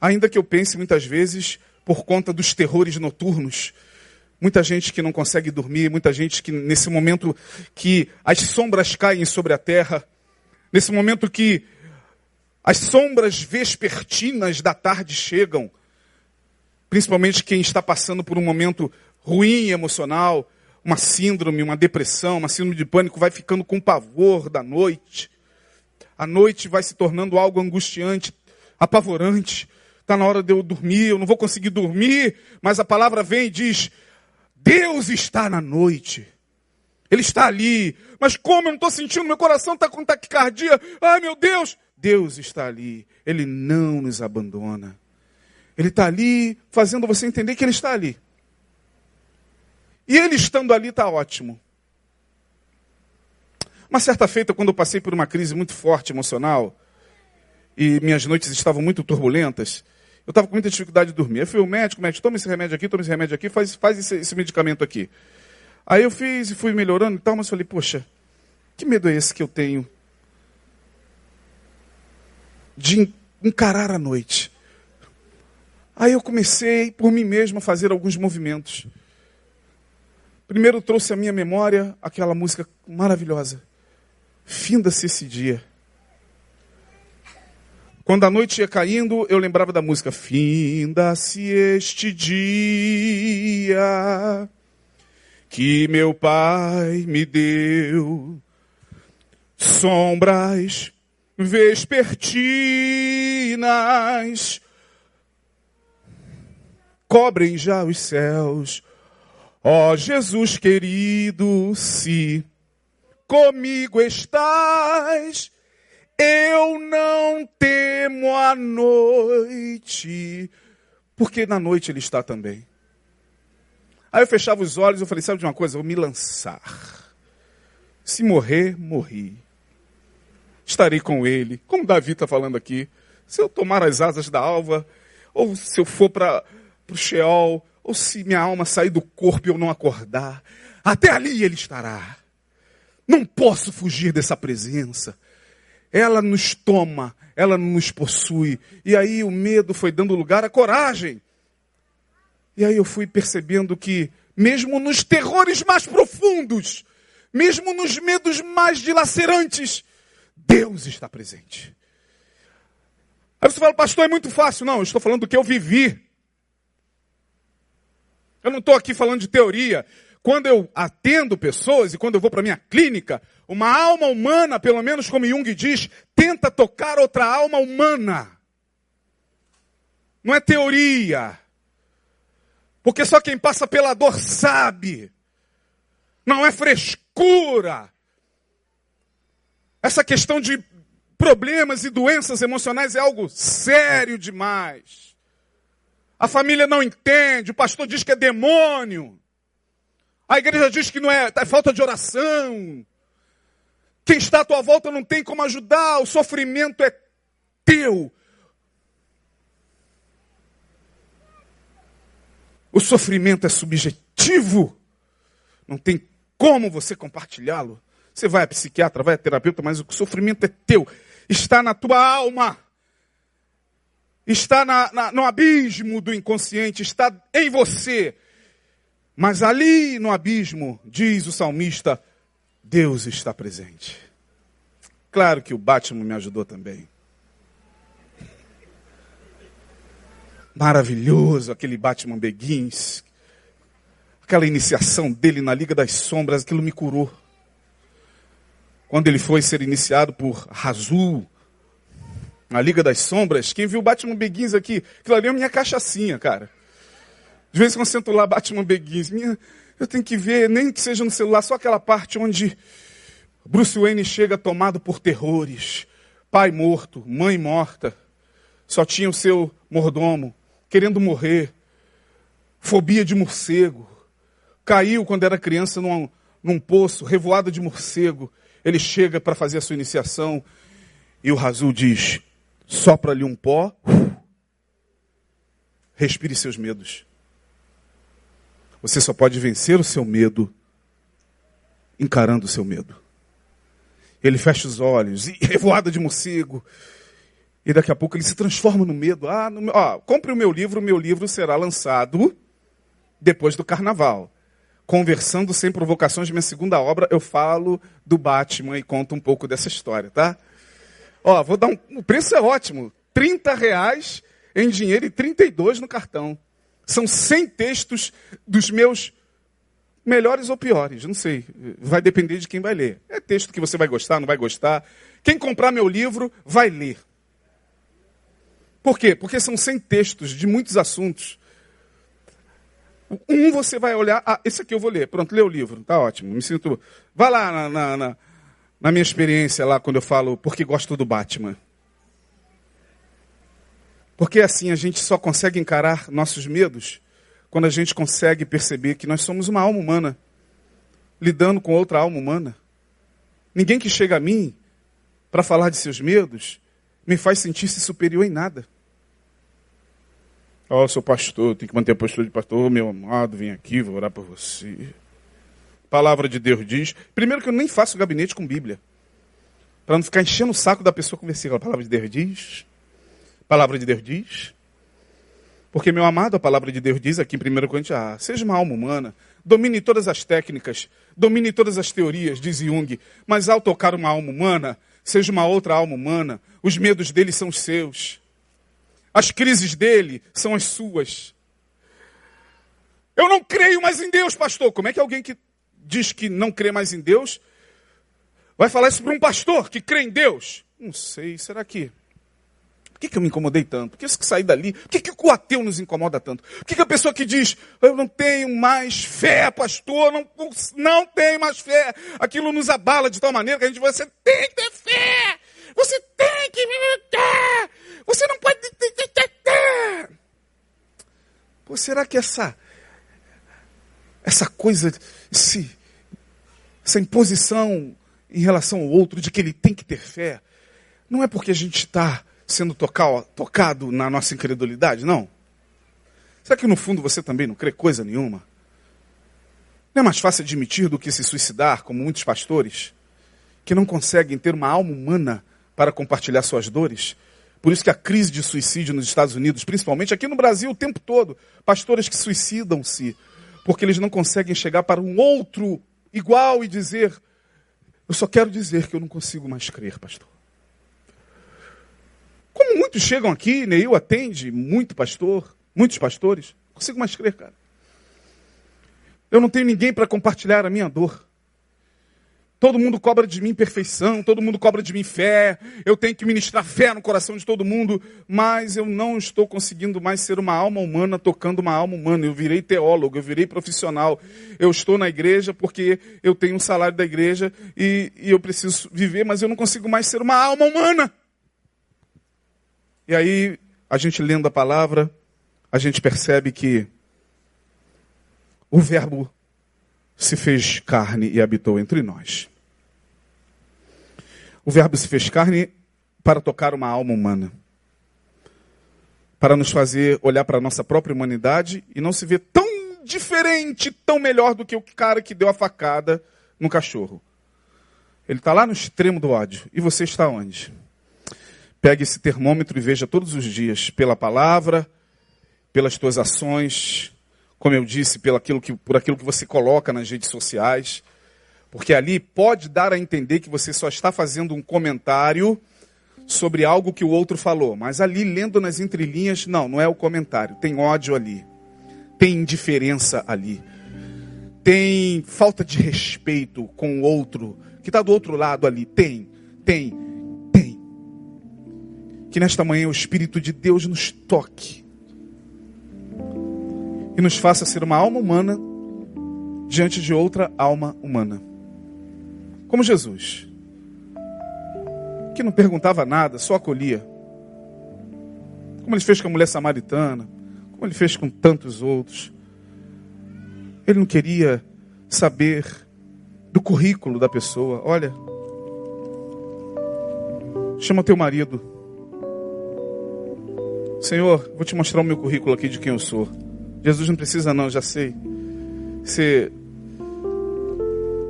Ainda que eu pense muitas vezes por conta dos terrores noturnos, muita gente que não consegue dormir, muita gente que nesse momento que as sombras caem sobre a terra, nesse momento que as sombras vespertinas da tarde chegam, principalmente quem está passando por um momento ruim emocional, uma síndrome, uma depressão, uma síndrome de pânico, vai ficando com pavor da noite. A noite vai se tornando algo angustiante, apavorante. Está na hora de eu dormir, eu não vou conseguir dormir, mas a palavra vem e diz: Deus está na noite. Ele está ali. Mas como eu não estou sentindo, meu coração está com taquicardia. Ai meu Deus! Deus está ali. Ele não nos abandona. Ele está ali fazendo você entender que ele está ali. E ele estando ali está ótimo. Uma certa feita, quando eu passei por uma crise muito forte emocional, e minhas noites estavam muito turbulentas, eu estava com muita dificuldade de dormir. Eu fui ao médico, médico, toma esse remédio aqui, toma esse remédio aqui, faz, faz esse, esse medicamento aqui. Aí eu fiz e fui melhorando e tal, mas falei, poxa, que medo é esse que eu tenho de encarar a noite? Aí eu comecei por mim mesmo a fazer alguns movimentos. Primeiro trouxe à minha memória aquela música maravilhosa. Finda-se esse dia. Quando a noite ia caindo, eu lembrava da música. Finda-se este dia que meu pai me deu. Sombras vespertinas cobrem já os céus. Ó Jesus querido, se comigo estás, eu não temo a noite, porque na noite ele está também. Aí eu fechava os olhos e falei, sabe de uma coisa? Eu vou me lançar. Se morrer, morri. Estarei com ele, como Davi está falando aqui. Se eu tomar as asas da alva, ou se eu for para o Sheol, ou se minha alma sair do corpo e eu não acordar, até ali ele estará. Não posso fugir dessa presença. Ela nos toma, ela nos possui. E aí o medo foi dando lugar à coragem. E aí eu fui percebendo que, mesmo nos terrores mais profundos, mesmo nos medos mais dilacerantes, Deus está presente. Aí você fala, pastor, é muito fácil. Não, eu estou falando do que eu vivi. Eu não estou aqui falando de teoria. Quando eu atendo pessoas e quando eu vou para minha clínica, uma alma humana, pelo menos como Jung diz, tenta tocar outra alma humana. Não é teoria. Porque só quem passa pela dor sabe. Não é frescura. Essa questão de problemas e doenças emocionais é algo sério demais. A família não entende, o pastor diz que é demônio. A igreja diz que não é, é falta de oração. Quem está à tua volta não tem como ajudar, o sofrimento é teu. O sofrimento é subjetivo. Não tem como você compartilhá-lo. Você vai a psiquiatra, vai a terapeuta, mas o sofrimento é teu. Está na tua alma. Está na, na, no abismo do inconsciente. Está em você. Mas ali no abismo, diz o salmista, Deus está presente. Claro que o Batman me ajudou também. Maravilhoso aquele Batman Begins. Aquela iniciação dele na Liga das Sombras, aquilo me curou. Quando ele foi ser iniciado por Razul, na Liga das Sombras, quem viu Batman Begins aqui, aquilo ali é minha cachaçinha, cara. De vez em quando eu sento lá, Batman Begins. Minha, eu tenho que ver, nem que seja no celular, só aquela parte onde Bruce Wayne chega tomado por terrores. Pai morto, mãe morta. Só tinha o seu mordomo, querendo morrer. Fobia de morcego. Caiu quando era criança num, num poço, revoada de morcego. Ele chega para fazer a sua iniciação e o Razul diz: sopra-lhe um pó, respire seus medos. Você só pode vencer o seu medo encarando o seu medo. Ele fecha os olhos, e revoada de morcego. E daqui a pouco ele se transforma no medo. Ah, no, ó, compre o meu livro, o meu livro será lançado depois do carnaval. Conversando sem provocações, minha segunda obra, eu falo do Batman e conto um pouco dessa história, tá? Ó, vou dar um. O preço é ótimo. 30 reais em dinheiro e 32 no cartão. São 100 textos dos meus melhores ou piores, não sei. Vai depender de quem vai ler. É texto que você vai gostar, não vai gostar. Quem comprar meu livro vai ler. Por quê? Porque são 100 textos de muitos assuntos. Um você vai olhar, ah, esse aqui eu vou ler. Pronto, lê o livro, tá ótimo. Me sinto. Vai lá na, na, na, na minha experiência lá quando eu falo porque gosto do Batman. Porque assim a gente só consegue encarar nossos medos quando a gente consegue perceber que nós somos uma alma humana lidando com outra alma humana. Ninguém que chega a mim para falar de seus medos me faz sentir-se superior em nada. Ó, oh, pastor, tenho que manter a postura de pastor. Oh, meu amado, vem aqui, vou orar por você. palavra de Deus diz. Primeiro que eu nem faço gabinete com Bíblia. Para não ficar enchendo o saco da pessoa com versículo. A palavra de Deus diz. Palavra de Deus diz. Porque, meu amado, a palavra de Deus diz aqui em 1 Coríntios, ah, seja uma alma humana, domine todas as técnicas, domine todas as teorias, diz Jung, mas ao tocar uma alma humana, seja uma outra alma humana, os medos dele são os seus. As crises dele são as suas. Eu não creio mais em Deus, pastor. Como é que alguém que diz que não crê mais em Deus vai falar isso para um pastor que crê em Deus? Não sei, será que por que, que eu me incomodei tanto? Por que isso que saí dali? Por que, que o ateu nos incomoda tanto? Por que, que a pessoa que diz, eu não tenho mais fé, pastor, não, não tenho mais fé, aquilo nos abala de tal maneira que a gente vai, você tem que ter fé, você tem que você não pode. Pô, será que essa, essa coisa, esse, essa imposição em relação ao outro de que ele tem que ter fé, não é porque a gente está sendo tocado na nossa incredulidade? Não. Será que no fundo você também não crê coisa nenhuma? Não é mais fácil admitir do que se suicidar, como muitos pastores, que não conseguem ter uma alma humana para compartilhar suas dores? Por isso que a crise de suicídio nos Estados Unidos, principalmente aqui no Brasil o tempo todo, pastores que suicidam-se, porque eles não conseguem chegar para um outro igual e dizer: Eu só quero dizer que eu não consigo mais crer, pastor. Como muitos chegam aqui, Neil atende muito pastor, muitos pastores. Não consigo mais crer, cara. Eu não tenho ninguém para compartilhar a minha dor. Todo mundo cobra de mim perfeição, todo mundo cobra de mim fé. Eu tenho que ministrar fé no coração de todo mundo, mas eu não estou conseguindo mais ser uma alma humana tocando uma alma humana. Eu virei teólogo, eu virei profissional. Eu estou na igreja porque eu tenho um salário da igreja e, e eu preciso viver, mas eu não consigo mais ser uma alma humana. E aí, a gente lendo a palavra, a gente percebe que o Verbo se fez carne e habitou entre nós. O Verbo se fez carne para tocar uma alma humana, para nos fazer olhar para a nossa própria humanidade e não se ver tão diferente, tão melhor do que o cara que deu a facada no cachorro. Ele está lá no extremo do ódio. E você está onde? Pegue esse termômetro e veja todos os dias, pela palavra, pelas tuas ações, como eu disse, pelo aquilo que, por aquilo que você coloca nas redes sociais. Porque ali pode dar a entender que você só está fazendo um comentário sobre algo que o outro falou. Mas ali, lendo nas entrelinhas, não, não é o comentário. Tem ódio ali. Tem indiferença ali. Tem falta de respeito com o outro que está do outro lado ali. Tem, tem. Que nesta manhã o Espírito de Deus nos toque e nos faça ser uma alma humana diante de outra alma humana. Como Jesus, que não perguntava nada, só acolhia. Como ele fez com a mulher samaritana, como ele fez com tantos outros. Ele não queria saber do currículo da pessoa. Olha, chama teu marido. Senhor, vou te mostrar o meu currículo aqui de quem eu sou. Jesus não precisa não, já sei. Você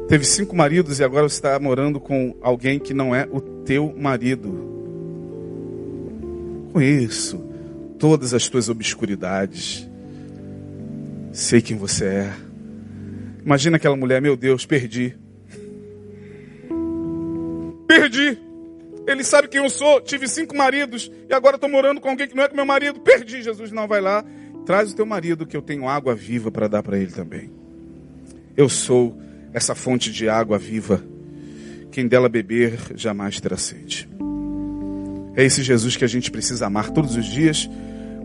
teve cinco maridos e agora está morando com alguém que não é o teu marido. Conheço todas as tuas obscuridades. Sei quem você é. Imagina aquela mulher, meu Deus, perdi. Perdi. Ele sabe quem eu sou. Tive cinco maridos e agora estou morando com alguém que não é meu marido. Perdi. Jesus não vai lá. Traz o teu marido que eu tenho água viva para dar para ele também. Eu sou essa fonte de água viva. Quem dela beber jamais terá sede. É esse Jesus que a gente precisa amar todos os dias,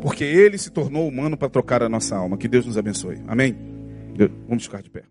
porque ele se tornou humano para trocar a nossa alma. Que Deus nos abençoe. Amém? Vamos ficar de pé.